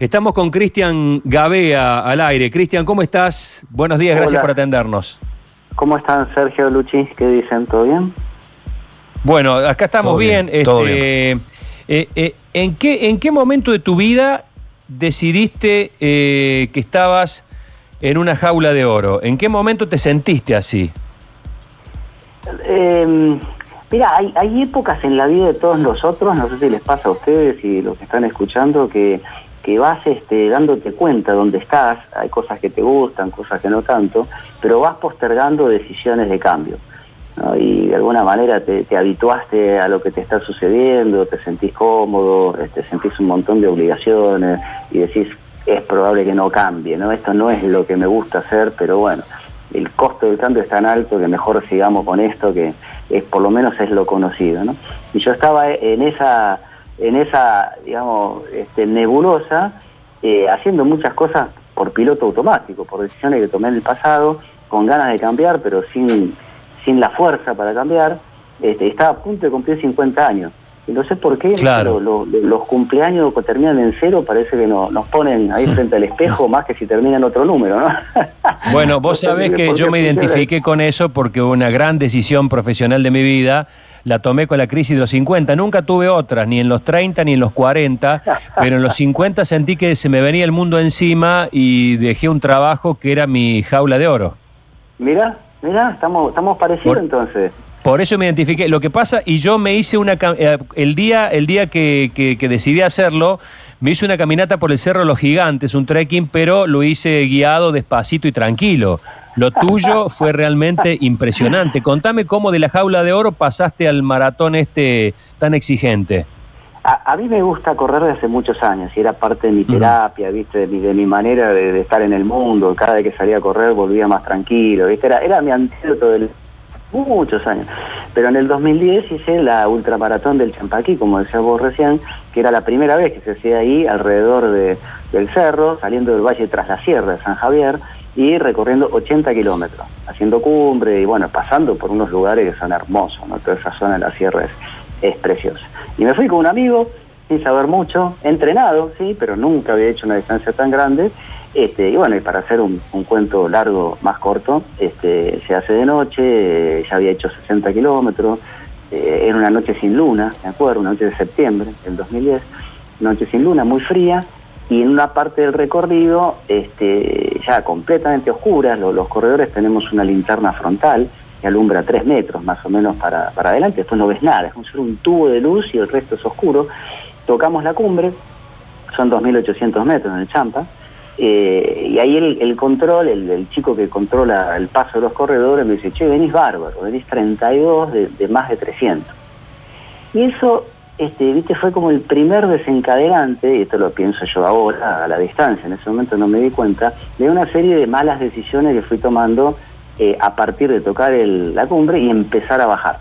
Estamos con Cristian Gabea al aire. Cristian, ¿cómo estás? Buenos días, gracias por atendernos. ¿Cómo están Sergio Luchi? ¿Qué dicen? ¿Todo bien? Bueno, acá estamos Todo bien, bien. todo este, eh, eh, ¿en, qué, ¿En qué momento de tu vida decidiste eh, que estabas en una jaula de oro? ¿En qué momento te sentiste así? Eh, mira, hay, hay épocas en la vida de todos nosotros, no sé si les pasa a ustedes y los que están escuchando, que, que vas este, dándote cuenta dónde estás, hay cosas que te gustan, cosas que no tanto, pero vas postergando decisiones de cambio. Y de alguna manera te, te habituaste a lo que te está sucediendo, te sentís cómodo, este, sentís un montón de obligaciones y decís, es probable que no cambie, ¿no? Esto no es lo que me gusta hacer, pero bueno, el costo del cambio es tan alto que mejor sigamos con esto, que es por lo menos es lo conocido, ¿no? Y yo estaba en esa, en esa digamos, este, nebulosa, eh, haciendo muchas cosas por piloto automático, por decisiones que tomé en el pasado, con ganas de cambiar, pero sin, sin la fuerza para cambiar. Este, estaba a punto de cumplir 50 años. Y no sé por qué Claro. lo- lo- los cumpleaños que terminan en cero parece que no- nos ponen ahí frente al espejo más que si terminan otro número, ¿no? Bueno, vos sabés que yo me identifiqué con eso porque una gran decisión profesional de mi vida la tomé con la crisis de los 50. Nunca tuve otras, ni en los 30 ni en los 40, pero en los 50 sentí que se me venía el mundo encima y dejé un trabajo que era mi jaula de oro. Mira, mira, estamos, estamos parecidos Por- entonces. Por eso me identifiqué. Lo que pasa, y yo me hice una. eh, El día, el día que, que- que decidí hacerlo, me hice una caminata por el Cerro de los Gigantes, un trekking, pero lo hice guiado despacito y tranquilo. Lo tuyo fue realmente impresionante. Contame cómo de la jaula de oro pasaste al maratón este tan exigente. A, a mí me gusta correr desde hace muchos años y era parte de mi terapia, ¿viste? De mi, de mi manera de, de estar en el mundo. Cada vez que salía a correr volvía más tranquilo, ¿viste? Era, era mi antídoto del muchos años. Pero en el 2010 hice la ultramaratón del Champaquí, como decías vos recién, que era la primera vez que se hacía ahí alrededor de- del cerro, saliendo del valle tras la sierra de San Javier y recorriendo 80 kilómetros, haciendo cumbre y bueno, pasando por unos lugares que son hermosos, ¿no? Toda esa zona de la sierra es, preciosa. Y me fui con un amigo, sin saber mucho, entrenado, sí, pero nunca había hecho una distancia tan grande. Este, y bueno, y para hacer un, un cuento largo, más corto, este, se hace de noche, eh, ya había hecho 60 kilómetros, eh, era una noche sin luna, me acuerdo, una noche de septiembre del 2010, noche sin luna, muy fría, y en una parte del recorrido, este, ya completamente oscura, lo- los corredores tenemos una linterna frontal que alumbra 3 metros más o menos para, para adelante, después no ves nada, es si fuera un tubo de luz y el resto es oscuro. Tocamos la cumbre, son 2.800 metros en el Champa, eh, y ahí el, el control, el, el chico que controla el paso de los corredores me dice, che, venís bárbaro, venís 32 de, de más de 300. Y eso, este, viste, fue como el primer desencadenante, y esto lo pienso yo ahora, a la distancia, en ese momento no me di cuenta, de una serie de malas decisiones que fui tomando eh, a partir de tocar la cumbre y empezar a bajar.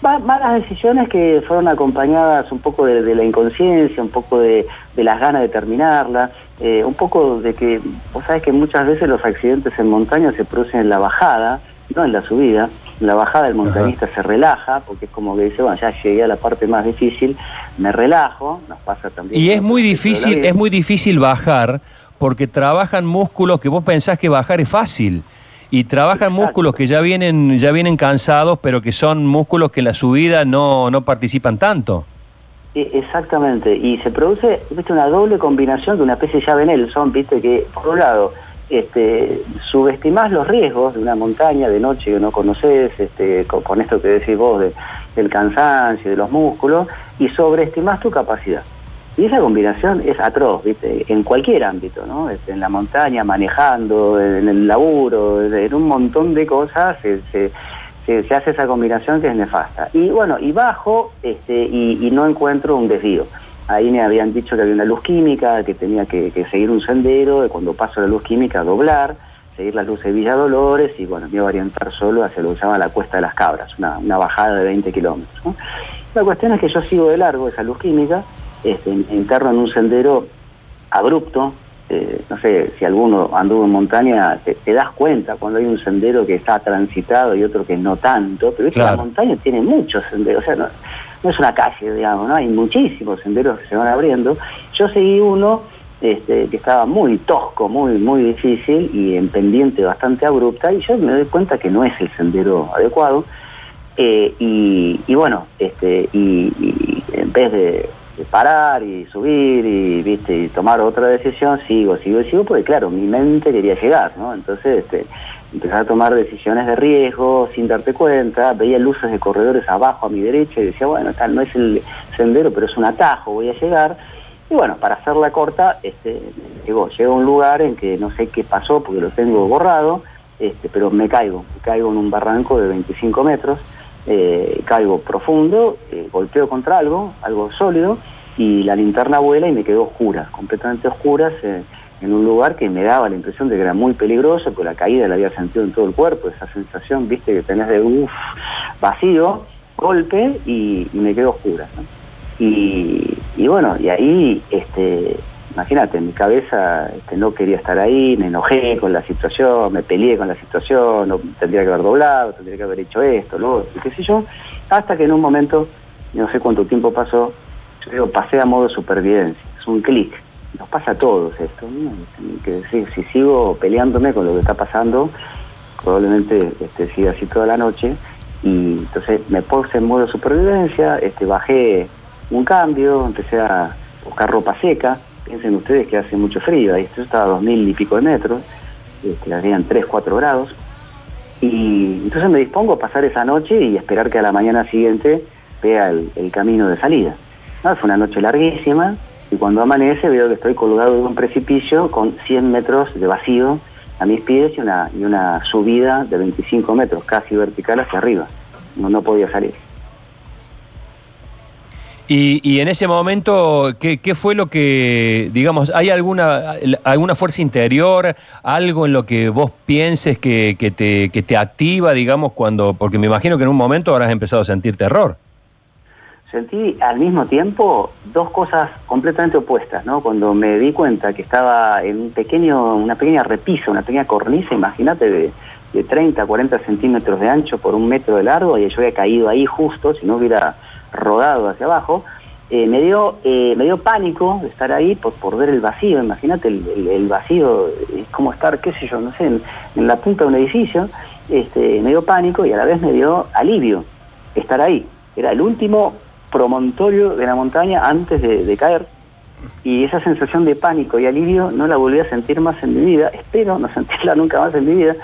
Malas decisiones que fueron acompañadas un poco de, la inconsciencia, un poco de, de las ganas de terminarla, eh, un poco de que, vos sabés que muchas veces los accidentes en montaña se producen en la bajada, no en la subida. La bajada el montañista se relaja, porque es como que dice, bueno, ya llegué a la parte más difícil, me relajo, nos pasa también. Y es muy difícil, es muy difícil bajar porque trabajan músculos que vos pensás que bajar es fácil. Y trabajan Exacto. músculos que ya vienen, ya vienen cansados, pero que son músculos que en la subida no, no participan tanto. E- Exactamente, y se produce viste, una doble combinación de una especie de llave Nelson, viste que por un lado este, subestimás los riesgos de una montaña de noche que no conoces, este, con, esto que decís vos de- del cansancio, de los músculos, y sobreestimás tu capacidad. Y esa combinación es atroz, en cualquier ámbito, ¿no? Este, en la montaña, manejando, en el laburo, en un montón de cosas se, hace esa combinación que es nefasta. Y bueno, y bajo este, y no encuentro un desvío. Ahí me habían dicho que había una luz química, que tenía que, que seguir un sendero, y cuando paso la luz química doblar, seguir las luces de Villa Dolores y bueno, me iba a orientar solo hacia lo que se llama la Cuesta de las Cabras, una, una bajada de 20 kilómetros. ¿no? La cuestión es que yo sigo de largo esa luz química, este, interno en un sendero abrupto, eh, no sé si alguno anduvo en montaña, te, te das cuenta cuando hay un sendero que está transitado y otro que no tanto, pero esta Claro. montaña tiene muchos senderos, o sea, no, no es una calle, digamos, ¿no? Hay muchísimos senderos que se van abriendo. Yo seguí uno este, que estaba muy tosco, muy, muy difícil y en pendiente bastante abrupta, y yo me doy cuenta que no es el sendero adecuado. Eh, y, bueno, este, y, en vez de, parar y subir y, ¿viste? y tomar otra decisión, sigo, sigo, sigo, porque claro, mi mente quería llegar, ¿no? Entonces, este, empezar a tomar decisiones de riesgo sin darte cuenta, veía luces de corredores abajo a mi derecha y decía, bueno, tal no es el sendero, pero es un atajo, voy a llegar. Y bueno, para hacerla corta, este, llegó, llego a un lugar en que no sé qué pasó porque lo tengo borrado, este, pero me caigo, me caigo en un barranco de 25 metros, eh, caigo profundo, eh, golpeo contra algo, algo sólido, y la linterna vuela y me quedó oscura, completamente oscura en un lugar que me daba la impresión de que era muy peligroso, porque la caída la había sentido en todo el cuerpo, esa sensación, viste, que tenés de uff, vacío, golpe y, me quedo oscura. Y, bueno, y ahí, este, imagínate, en mi cabeza este, no quería estar ahí, me enojé con la situación, me peleé con la situación, tendría que haber doblado, tendría que haber hecho esto, lo otro, qué sé yo, hasta que en un momento, no sé cuánto tiempo pasó, yo digo, pasé a modo supervivencia, es un clic nos pasa a todos esto, que si sigo peleándome con lo que está pasando, probablemente este, siga así toda la noche, y entonces me puse en modo supervivencia, este, bajé un cambio, empecé a buscar ropa seca, piensen ustedes que hace mucho frío, ahí esto estaba a dos mil y pico de metros, este, habían 3, 4 grados, y entonces me dispongo a pasar esa noche y esperar que a la mañana siguiente vea el, camino de salida. fue una noche larguísima, y cuando amanece veo que estoy colgado en un precipicio con 100 metros de vacío a mis pies y una, y una subida de 25 metros, casi vertical hacia arriba. No, no podía salir. Y, en ese momento, ¿qué, fue lo que, digamos, hay alguna, alguna fuerza interior, algo en lo que vos pienses que, te, que te activa, digamos, cuando, porque me imagino que en un momento habrás empezado a sentir terror? Sentí al mismo tiempo dos cosas completamente opuestas, ¿no? Cuando me di cuenta que estaba en un pequeño, una pequeña repisa, una pequeña cornisa, imagínate, de, 30, 40 centímetros de ancho por un metro de largo, y yo había caído ahí justo, si no hubiera rodado hacia abajo, eh, me, dio, eh, me dio pánico de estar ahí por, por ver el vacío, imagínate el, vacío, es como estar, qué sé yo, no sé, en, la punta de un edificio, este, me dio pánico y a la vez me dio alivio estar ahí. Era el último promontorio de la montaña antes de, caer y esa sensación de pánico y alivio no la volví a sentir más en mi vida, espero no sentirla nunca más en mi vida,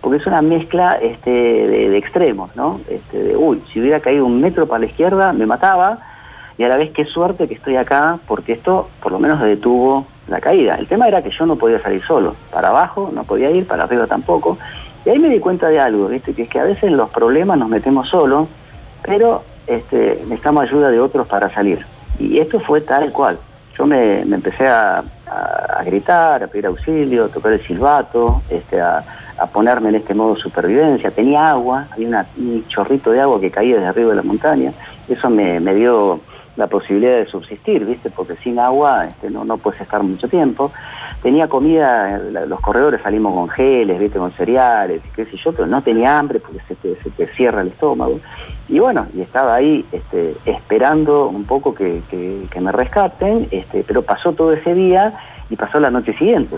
porque es una mezcla este, de, extremos, ¿no? Este, de, uy, si hubiera caído un metro para la izquierda me mataba, y a la vez qué suerte que estoy acá, porque esto por lo menos detuvo la caída. El tema era que yo no podía salir solo, para abajo no podía ir, para arriba tampoco, y ahí me di cuenta de algo, que es que a veces los problemas nos metemos solos, pero este, necesitamos ayuda de otros para salir. Y esto fue tal cual. Yo me, empecé a, gritar, a pedir auxilio, a tocar el silbato, este, a, ponerme en este modo supervivencia. Tenía agua, había un chorrito de agua que caía desde arriba de la montaña. Eso me, dio la posibilidad de subsistir, ¿viste? Porque sin agua este, no, no puedes estar mucho tiempo. Tenía comida, los corredores salimos con geles, ¿viste? Con cereales, qué sé yo, pero no tenía hambre porque se se te cierra el estómago. Y bueno, y estaba ahí este, esperando un poco que, me rescaten, este, pero pasó todo ese día y pasó la noche siguiente.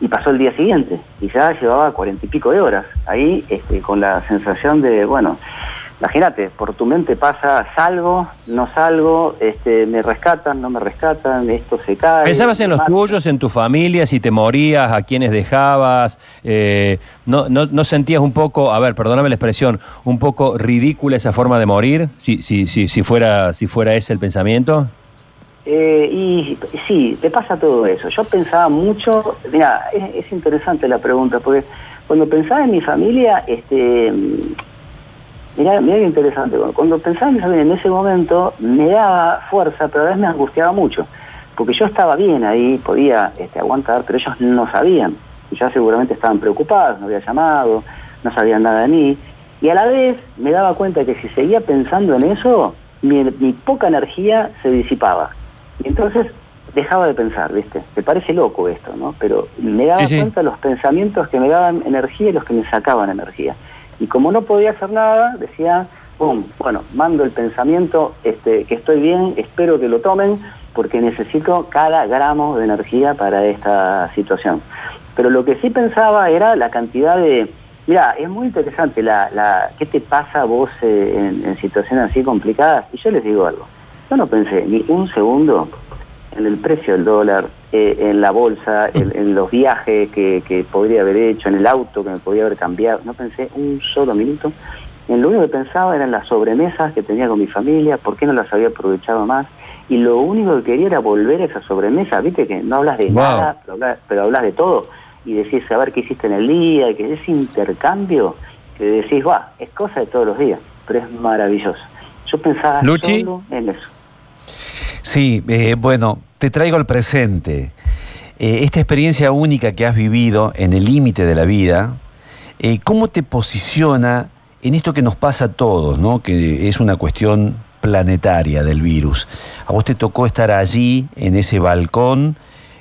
Y pasó el día siguiente, y ya llevaba cuarenta y pico de horas, ahí este, con la sensación de, bueno, Imagínate, por tu mente pasa, salgo, no salgo, este, me rescatan, no me rescatan, esto se cae. ¿Pensabas en los tuyos, en tu familia, si te morías, a quienes dejabas? Eh, no, no, sentías un poco, a ver, perdóname la expresión, un poco ridícula esa forma de morir, si, si, si, si, fuera, si fuera ese el pensamiento? Eh, y sí, te pasa todo eso. Yo pensaba mucho, mira, es, es interesante la pregunta, porque cuando pensaba en mi familia, este Mirá, mirá qué interesante, cuando pensaba en ese momento me daba fuerza, pero a veces me angustiaba mucho, porque yo estaba bien ahí, podía este, aguantar, pero ellos no sabían, y ya seguramente estaban preocupados, no había llamado, no sabían nada de mí, y a la vez me daba cuenta que si seguía pensando en eso, mi, poca energía se disipaba. Y entonces dejaba de pensar, ¿viste? Me parece loco esto, ¿no? Pero me daba cuenta los pensamientos que me daban energía y los que me sacaban energía. Y como no podía hacer nada, decía, bueno, mando el pensamiento este, que estoy bien, espero que lo tomen, porque necesito cada gramo de energía para esta situación. Pero lo que sí pensaba era la cantidad de... Mira, es muy interesante la, qué te pasa a vos eh, en, situaciones así complicadas. Y yo les digo algo. Yo no pensé ni un segundo en el precio del dólar, eh, en la bolsa, en, los viajes que, que, podría haber hecho, en el auto que me podía haber cambiado. No pensé un solo minuto. En lo único que pensaba eran las sobremesas que tenía con mi familia, por qué no las había aprovechado más y lo único que quería era volver a esa sobremesa, viste que no hablas de nada, pero hablas, de todo, y decís saber qué hiciste en el día, que ese intercambio que decís, va, es cosa de todos los días, pero es maravilloso. Yo pensaba solo en eso. Sí, eh, bueno, te traigo al presente. Eh, esta experiencia única que has vivido en el límite de la vida, eh, ¿cómo te posiciona en esto que nos pasa a todos, ¿no? que es una cuestión planetaria del virus. A vos te tocó estar allí, en ese balcón,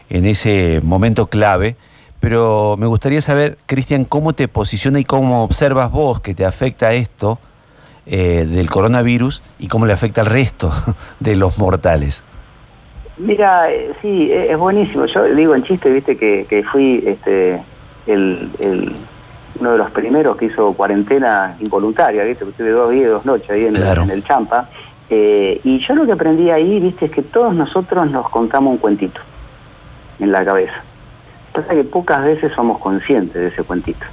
en ese momento clave, pero me gustaría saber, Cristian, cómo te posiciona y cómo observas vos que te afecta esto eh, del coronavirus y cómo le afecta al resto de los mortales. Mira, eh, sí, es buenísimo. Yo digo en chiste, viste, que, fui este, el, uno de los primeros que hizo cuarentena involuntaria, viste, que tuve dos días y dos noches ahí en, en el Champa. Eh, y yo lo que aprendí ahí, viste, es que todos nosotros nos contamos un cuentito en la cabeza. Pasa que pocas veces somos conscientes de ese cuentito.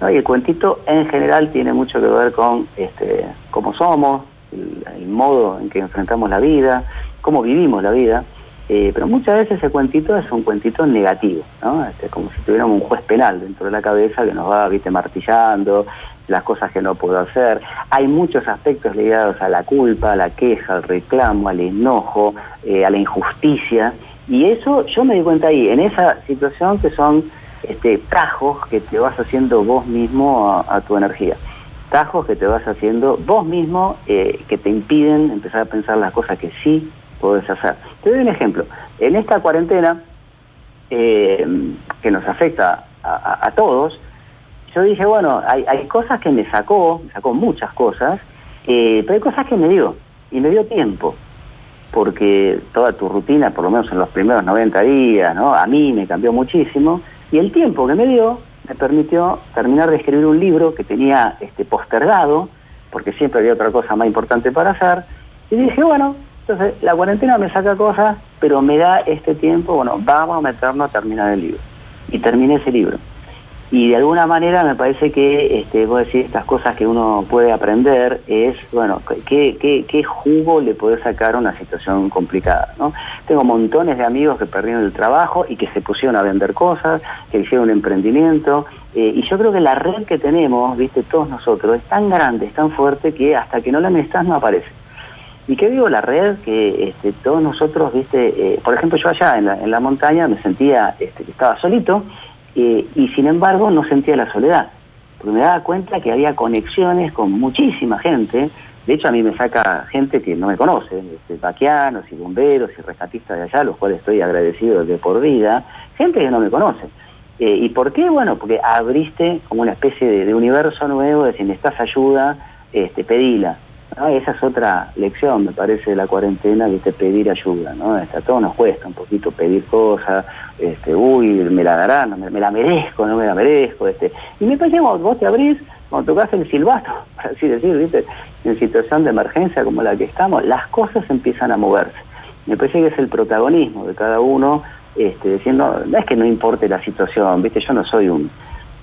Y el cuentito en general tiene mucho que ver con este, cómo somos, el, modo en que enfrentamos la vida, cómo vivimos la vida. Eh, pero muchas veces ese cuentito es un cuentito negativo, ¿no? Este, como si tuviéramos un juez penal dentro de la cabeza que nos va, viste, martillando, las cosas que no puedo hacer. Hay muchos aspectos ligados a la culpa, a la queja, al reclamo, al enojo, eh, a la injusticia. Y eso yo me di cuenta ahí, en esa situación que son este, tajos que te vas haciendo vos mismo a, tu energía. Tajos que te vas haciendo vos mismo eh, que te impiden empezar a pensar las cosas que sí podés hacer. Te doy un ejemplo. En esta cuarentena eh, que nos afecta a todos, yo dije, bueno, hay, cosas que me sacó, me sacó muchas cosas, eh, pero hay cosas que me dio, y me dio tiempo, porque toda tu rutina, por lo menos en los primeros 90 días, ¿no? a mí me cambió muchísimo, y el tiempo que me dio me permitió terminar de escribir un libro que tenía este, postergado, porque siempre había otra cosa más importante para hacer, y dije, bueno, entonces la cuarentena me saca cosas, pero me da este tiempo, bueno, vamos a meternos a terminar el libro. Y terminé ese libro. Y de alguna manera me parece que, este, vos decís, estas cosas que uno puede aprender es, bueno, ¿qué, qué, jugo le puede sacar una situación complicada? ¿no? Tengo montones de amigos que perdieron el trabajo y que se pusieron a vender cosas, que hicieron un emprendimiento. Eh, y yo creo que la red que tenemos, viste, todos nosotros, es tan grande, es tan fuerte que hasta que no la necesitas no aparece. ¿Y qué digo la red? Que este, todos nosotros, viste, eh, por ejemplo, yo allá en la, en la montaña me sentía este, que estaba solito eh, y sin embargo no sentía la soledad, porque me daba cuenta que había conexiones con muchísima gente, de hecho a mí me saca gente que no me conoce, este, vaquianos y bomberos y rescatistas de allá, los cuales estoy agradecido de por vida, gente que no me conoce. Eh, ¿Y por qué? Bueno, porque abriste como una especie de, universo nuevo, de si necesitas ayuda, este, pedila. Esa es otra lección, me parece, de la cuarentena, ¿viste? pedir ayuda. ¿no? Este, a todos nos cuesta un poquito pedir cosas, este, uy, me la darán, me, la merezco, no me la merezco. Este. Y me parece que vos te abrís, cuando tocas el silbato, por así decir, ¿viste? en situación de emergencia como la que estamos, las cosas empiezan a moverse. Me parece que es el protagonismo de cada uno, este, diciendo, no es que no importe la situación, ¿viste? yo no soy un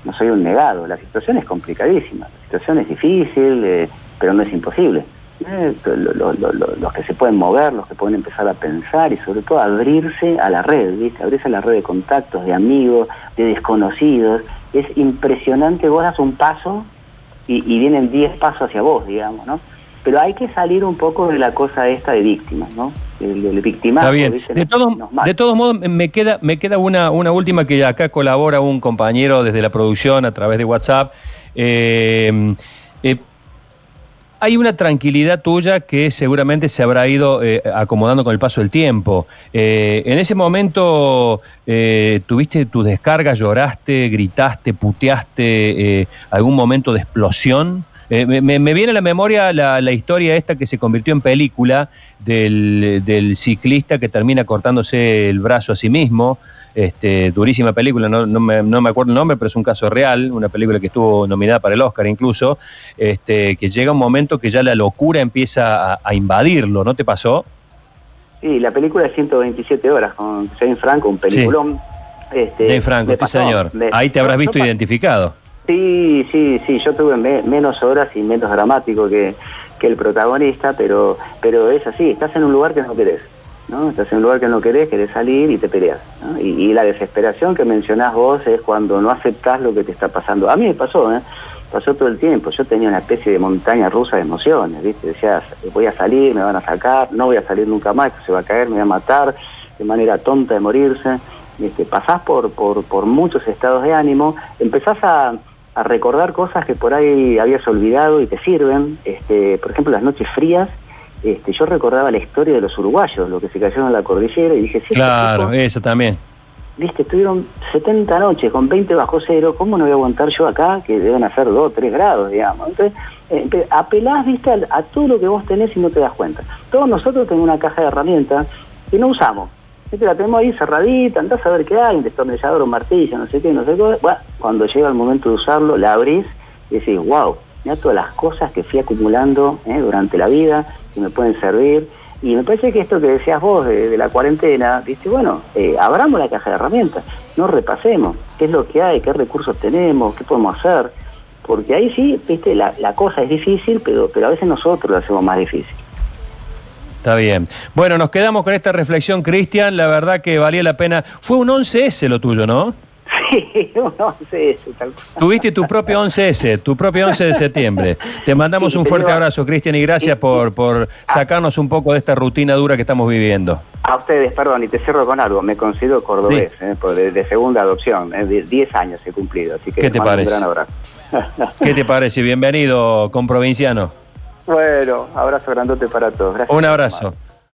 no soy un negado, la situación es complicadísima, la situación es difícil, eh, pero no es imposible. Eh, los que se pueden mover, los que pueden empezar a pensar y sobre todo abrirse a la red, ¿viste? abrirse a la red de contactos, de amigos, de desconocidos. Es impresionante, vos das un paso y, vienen 10 pasos hacia vos, digamos, ¿no? Pero hay que salir un poco de la cosa esta de víctimas, ¿no? Del, victimario. Está bien. De todos, de todos modos, me queda, me queda una, una última que acá colabora un compañero desde la producción a través de WhatsApp. eh, eh hay una tranquilidad tuya que seguramente se habrá ido eh, acomodando con el paso del tiempo. Eh, en ese momento eh, tuviste tu descarga, lloraste, gritaste, puteaste, algún momento de explosión. Eh, me, viene a la memoria la, historia esta que se convirtió en película del, ciclista que termina cortándose el brazo a sí mismo. Este, durísima película, no, me, acuerdo el nombre, pero es un caso real, una película que estuvo nominada para el Oscar incluso, este, que llega un momento que ya la locura empieza a, invadirlo, ¿no te pasó? Sí, la película es 127 horas con Jane Franco, un peliculón. Este, Jane Franco, sí señor. Ahí te habrás visto identificado. Sí, sí, sí, yo tuve menos horas y menos dramático que, el protagonista, pero, pero es así, estás en un lugar que no querés, ¿no? Estás en un lugar que no querés, querés salir y te peleas. Y, la desesperación que mencionás vos es cuando no aceptás lo que te está pasando. A mí me pasó, ¿eh? Pasó todo el tiempo, yo tenía una especie de montaña rusa de emociones, ¿viste? Decías, voy a salir, me van a sacar, no voy a salir nunca más, se va a caer, me voy a matar, de manera tonta de morirse. Este, pasás por, por, por muchos estados de ánimo, empezás a a recordar cosas que por ahí habías olvidado y te sirven. Este, por ejemplo, las noches frías, este, yo recordaba la historia de los uruguayos, lo que se cayeron en la cordillera, y dije, sí, claro, eso también. Viste, estuvieron 70 noches con 20 bajo cero, ¿cómo no voy a aguantar yo acá, que deben hacer 2, 3 grados, digamos? Entonces, eh, apelás, viste, a, a, todo lo que vos tenés y no te das cuenta. Todos nosotros tenemos una caja de herramientas que no usamos. Este, la tenemos ahí cerradita, andás a ver qué hay, un destornillador, un martillo, no sé qué, no sé qué. Bueno, cuando llega el momento de usarlo, la abrís y decís, wow, todas las cosas que fui acumulando eh, durante la vida, que me pueden servir. Y me parece que esto que decías vos de, la cuarentena, dice, bueno, eh, abramos la caja de herramientas, no repasemos qué es lo que hay, qué recursos tenemos, qué podemos hacer, porque ahí sí, viste, la, la cosa es difícil, pero, pero a veces nosotros lo hacemos más difícil. Está bien. Bueno, nos quedamos con esta reflexión, Cristian. La verdad que valía la pena. Fue un 11S lo tuyo, ¿no? Sí, un 11S. Tal Tuviste tu propio 11S, tu propio 11 de septiembre. Te mandamos un fuerte abrazo, Cristian, y gracias por, por sacarnos un poco de esta rutina dura que estamos viviendo. A ustedes, perdón, y te cierro con algo. Me considero cordobés, eh, de, segunda adopción. Eh, 10 años he cumplido, así que ¿Qué te parece? un gran abrazo. ¿Qué te parece? Bienvenido, con provinciano. Bueno, abrazo grandote para todos. Un abrazo.